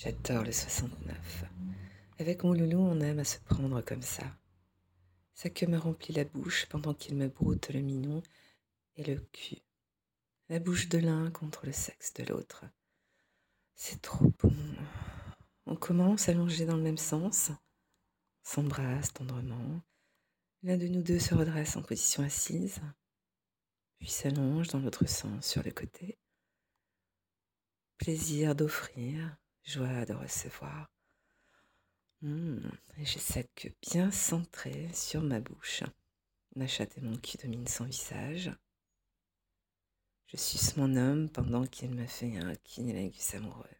J'adore le 69. Avec mon loulou, on aime à se prendre comme ça. Sa queue me remplit la bouche pendant qu'il me broute le mignon et le cul. La bouche de l'un contre le sexe de l'autre. C'est trop bon. On commence à longer dans le même sens, s'embrasse tendrement. L'un de nous deux se redresse en position assise, puis s'allonge dans l'autre sens sur le côté. Plaisir d'offrir, joie de recevoir. Mmh, J'ai cette queue bien centrée sur ma bouche. Ma chatte et mon cul dominent son visage. Je suce mon homme pendant qu'il me fait un kinilingus amoureux.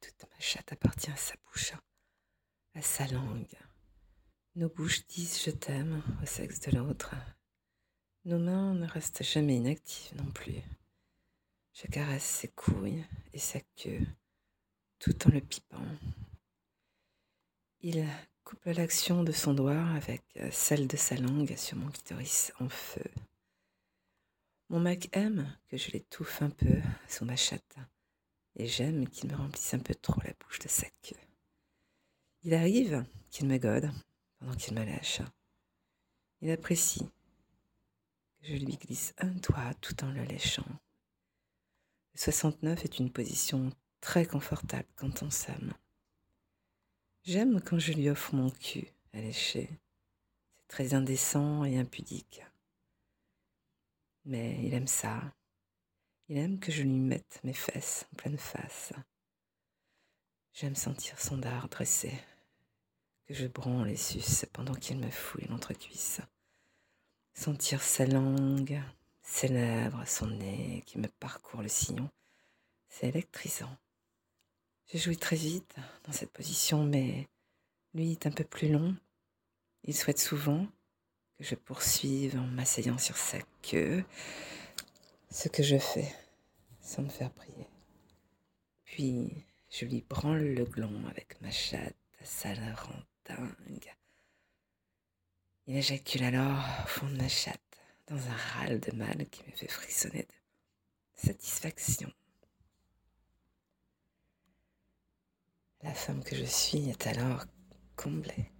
Toute ma chatte appartient à sa bouche, à sa langue. Nos bouches disent je t'aime au sexe de l'autre. Nos mains ne restent jamais inactives non plus. Je caresse ses couilles sa queue tout en le pipant. Il couple l'action de son doigt avec celle de sa langue sur mon clitoris en feu. Mon mec aime que je l'étouffe un peu sous ma chatte et j'aime qu'il me remplisse un peu trop la bouche de sa queue. Il arrive qu'il me gode pendant qu'il me lâche. Il apprécie que je lui glisse un doigt tout en le léchant 69 est une position très confortable quand on s'aime. J'aime quand je lui offre mon cul à lécher. C'est très indécent et impudique. Mais il aime ça. Il aime que je lui mette mes fesses en pleine face. J'aime sentir son dard dressé, que je branle et suce pendant qu'il me fouille l'entrecuisse. Sentir sa langue, ses lèvres, son nez qui me parcourt le sillon. C'est électrisant. Je jouis très vite dans cette position, mais lui est un peu plus long. Il souhaite souvent que je poursuive en m'asseyant sur sa queue, ce que je fais sans me faire prier. Puis je lui branle le glon avec ma chatte, ça la rend dingue. Il éjacule alors au fond de ma chatte dans un râle de mal qui me fait frissonner de satisfaction. La femme que je suis est alors comblée.